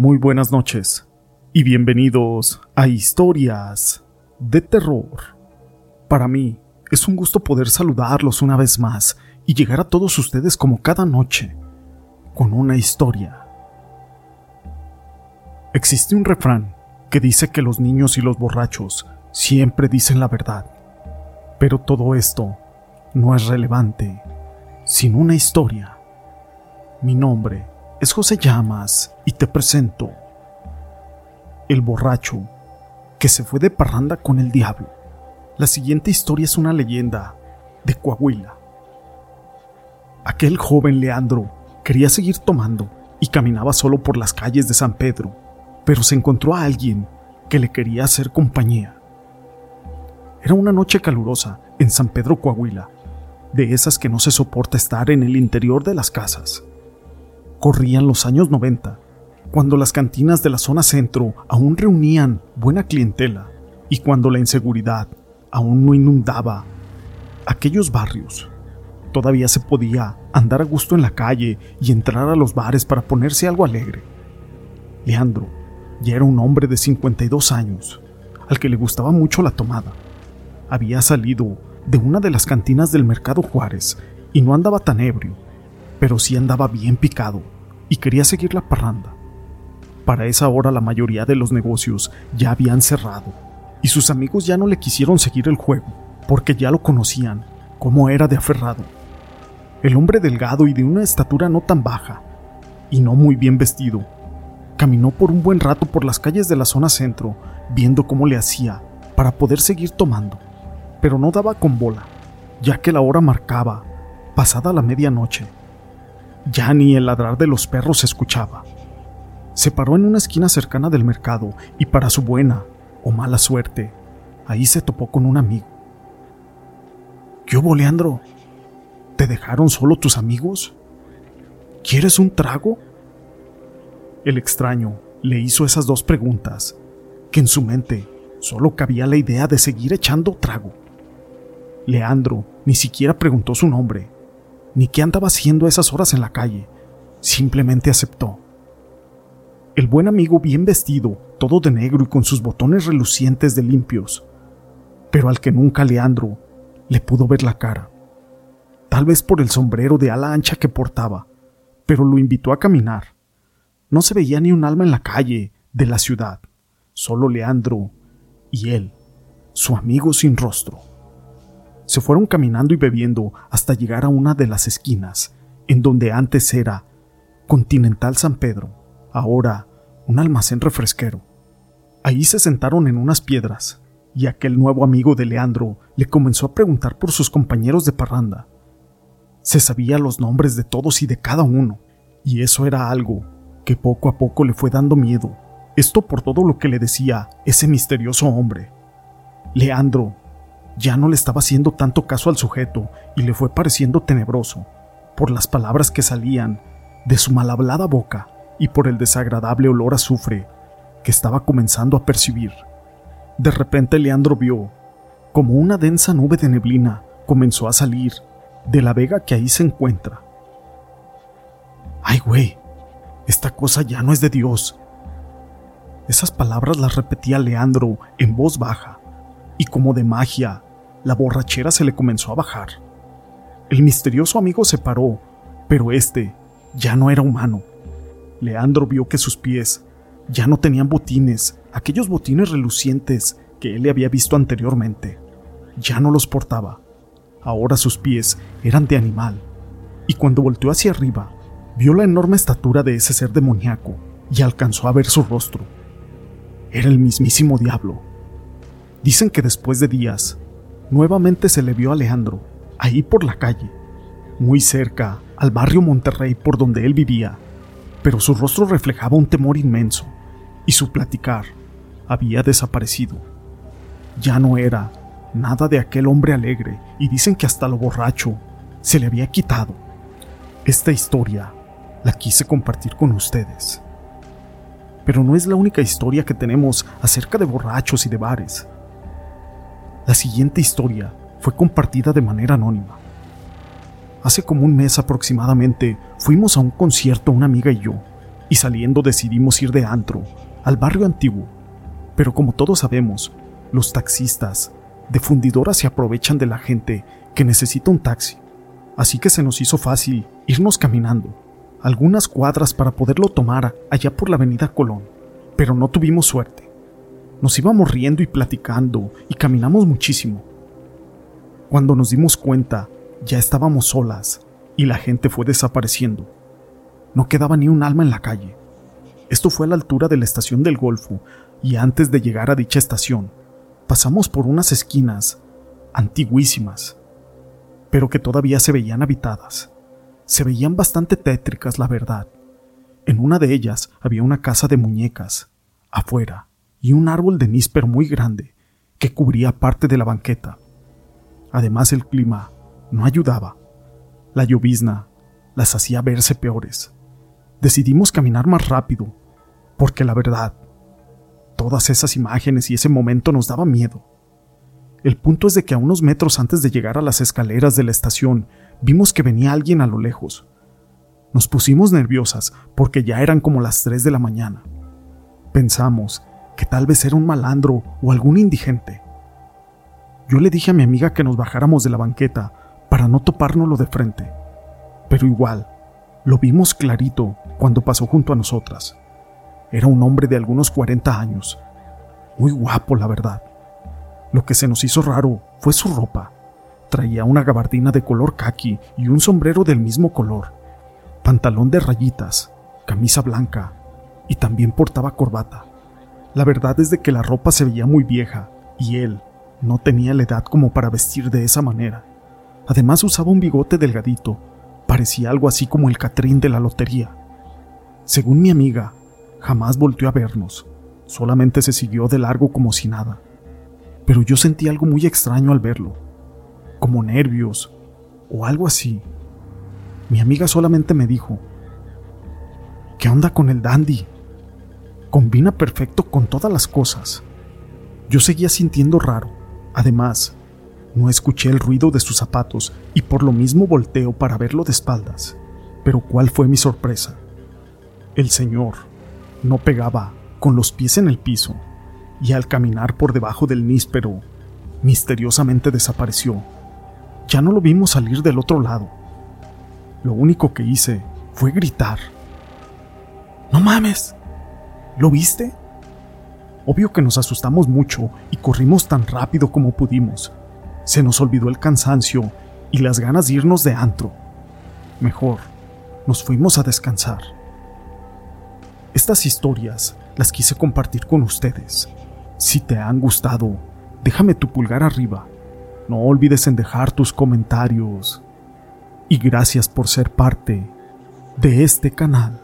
Muy buenas noches y bienvenidos a Historias de Terror. Para mí es un gusto poder saludarlos una vez más y llegar a todos ustedes como cada noche con una historia. Existe un refrán que dice que los niños y los borrachos siempre dicen la verdad, pero todo esto no es relevante sin una historia. Mi nombre es José Llamas y te presento El borracho que se fue de parranda con el diablo. La siguiente historia es una leyenda de Coahuila. Aquel joven Leandro quería seguir tomando y caminaba solo por las calles de San Pedro, pero se encontró a alguien que le quería hacer compañía. Era una noche calurosa en San Pedro Coahuila, de esas que no se soporta estar en el interior de las casas. Corrían los años 90, cuando las cantinas de la zona centro aún reunían buena clientela y cuando la inseguridad aún no inundaba aquellos barrios. Todavía se podía andar a gusto en la calle y entrar a los bares para ponerse algo alegre. Leandro ya era un hombre de 52 años, al que le gustaba mucho la tomada. Había salido de una de las cantinas del Mercado Juárez y no andaba tan ebrio pero sí andaba bien picado y quería seguir la parranda. Para esa hora la mayoría de los negocios ya habían cerrado y sus amigos ya no le quisieron seguir el juego porque ya lo conocían como era de aferrado. El hombre delgado y de una estatura no tan baja y no muy bien vestido caminó por un buen rato por las calles de la zona centro viendo cómo le hacía para poder seguir tomando, pero no daba con bola, ya que la hora marcaba pasada la medianoche ya ni el ladrar de los perros se escuchaba. Se paró en una esquina cercana del mercado y para su buena o mala suerte, ahí se topó con un amigo. ¿Qué hubo, Leandro? ¿Te dejaron solo tus amigos? ¿Quieres un trago? El extraño le hizo esas dos preguntas, que en su mente solo cabía la idea de seguir echando trago. Leandro ni siquiera preguntó su nombre ni qué andaba haciendo esas horas en la calle. Simplemente aceptó. El buen amigo bien vestido, todo de negro y con sus botones relucientes de limpios, pero al que nunca Leandro le pudo ver la cara. Tal vez por el sombrero de ala ancha que portaba, pero lo invitó a caminar. No se veía ni un alma en la calle de la ciudad, solo Leandro y él, su amigo sin rostro. Se fueron caminando y bebiendo hasta llegar a una de las esquinas, en donde antes era Continental San Pedro, ahora un almacén refresquero. Ahí se sentaron en unas piedras, y aquel nuevo amigo de Leandro le comenzó a preguntar por sus compañeros de parranda. Se sabía los nombres de todos y de cada uno, y eso era algo que poco a poco le fue dando miedo, esto por todo lo que le decía ese misterioso hombre. Leandro ya no le estaba haciendo tanto caso al sujeto y le fue pareciendo tenebroso, por las palabras que salían de su mal hablada boca y por el desagradable olor a azufre que estaba comenzando a percibir. De repente Leandro vio como una densa nube de neblina comenzó a salir de la vega que ahí se encuentra. ¡Ay, güey! Esta cosa ya no es de Dios. Esas palabras las repetía Leandro en voz baja, y como de magia, la borrachera se le comenzó a bajar. El misterioso amigo se paró, pero este ya no era humano. Leandro vio que sus pies ya no tenían botines, aquellos botines relucientes que él le había visto anteriormente. Ya no los portaba. Ahora sus pies eran de animal. Y cuando volteó hacia arriba, vio la enorme estatura de ese ser demoníaco y alcanzó a ver su rostro. Era el mismísimo diablo. Dicen que después de días, nuevamente se le vio a Alejandro, ahí por la calle, muy cerca al barrio Monterrey por donde él vivía, pero su rostro reflejaba un temor inmenso y su platicar había desaparecido. Ya no era nada de aquel hombre alegre y dicen que hasta lo borracho se le había quitado. Esta historia la quise compartir con ustedes. Pero no es la única historia que tenemos acerca de borrachos y de bares. La siguiente historia fue compartida de manera anónima. Hace como un mes aproximadamente fuimos a un concierto una amiga y yo, y saliendo decidimos ir de antro al barrio antiguo. Pero como todos sabemos, los taxistas de fundidoras se aprovechan de la gente que necesita un taxi. Así que se nos hizo fácil irnos caminando algunas cuadras para poderlo tomar allá por la avenida Colón, pero no tuvimos suerte. Nos íbamos riendo y platicando y caminamos muchísimo. Cuando nos dimos cuenta, ya estábamos solas y la gente fue desapareciendo. No quedaba ni un alma en la calle. Esto fue a la altura de la estación del Golfo y antes de llegar a dicha estación, pasamos por unas esquinas antiguísimas, pero que todavía se veían habitadas. Se veían bastante tétricas, la verdad. En una de ellas había una casa de muñecas, afuera, y un árbol de níspero muy grande que cubría parte de la banqueta. Además el clima no ayudaba. La llovizna las hacía verse peores. Decidimos caminar más rápido, porque la verdad, todas esas imágenes y ese momento nos daba miedo. El punto es de que a unos metros antes de llegar a las escaleras de la estación, vimos que venía alguien a lo lejos. Nos pusimos nerviosas porque ya eran como las 3 de la mañana. Pensamos que tal vez era un malandro o algún indigente. Yo le dije a mi amiga que nos bajáramos de la banqueta para no topárnoslo de frente. Pero igual, lo vimos clarito cuando pasó junto a nosotras. Era un hombre de algunos 40 años. Muy guapo, la verdad. Lo que se nos hizo raro fue su ropa. Traía una gabardina de color khaki y un sombrero del mismo color, pantalón de rayitas, camisa blanca y también portaba corbata. La verdad es de que la ropa se veía muy vieja y él no tenía la edad como para vestir de esa manera. Además usaba un bigote delgadito, parecía algo así como el Catrín de la lotería. Según mi amiga, jamás volvió a vernos, solamente se siguió de largo como si nada pero yo sentí algo muy extraño al verlo, como nervios o algo así. Mi amiga solamente me dijo, ¿qué onda con el dandy? Combina perfecto con todas las cosas. Yo seguía sintiendo raro. Además, no escuché el ruido de sus zapatos y por lo mismo volteo para verlo de espaldas. Pero ¿cuál fue mi sorpresa? El señor no pegaba con los pies en el piso y al caminar por debajo del níspero, misteriosamente desapareció. Ya no lo vimos salir del otro lado. Lo único que hice fue gritar. ¡No mames! ¿Lo viste? Obvio que nos asustamos mucho y corrimos tan rápido como pudimos. Se nos olvidó el cansancio y las ganas de irnos de antro. Mejor, nos fuimos a descansar. Estas historias las quise compartir con ustedes si te han gustado, déjame tu pulgar arriba. No olvides en dejar tus comentarios. Y gracias por ser parte de este canal.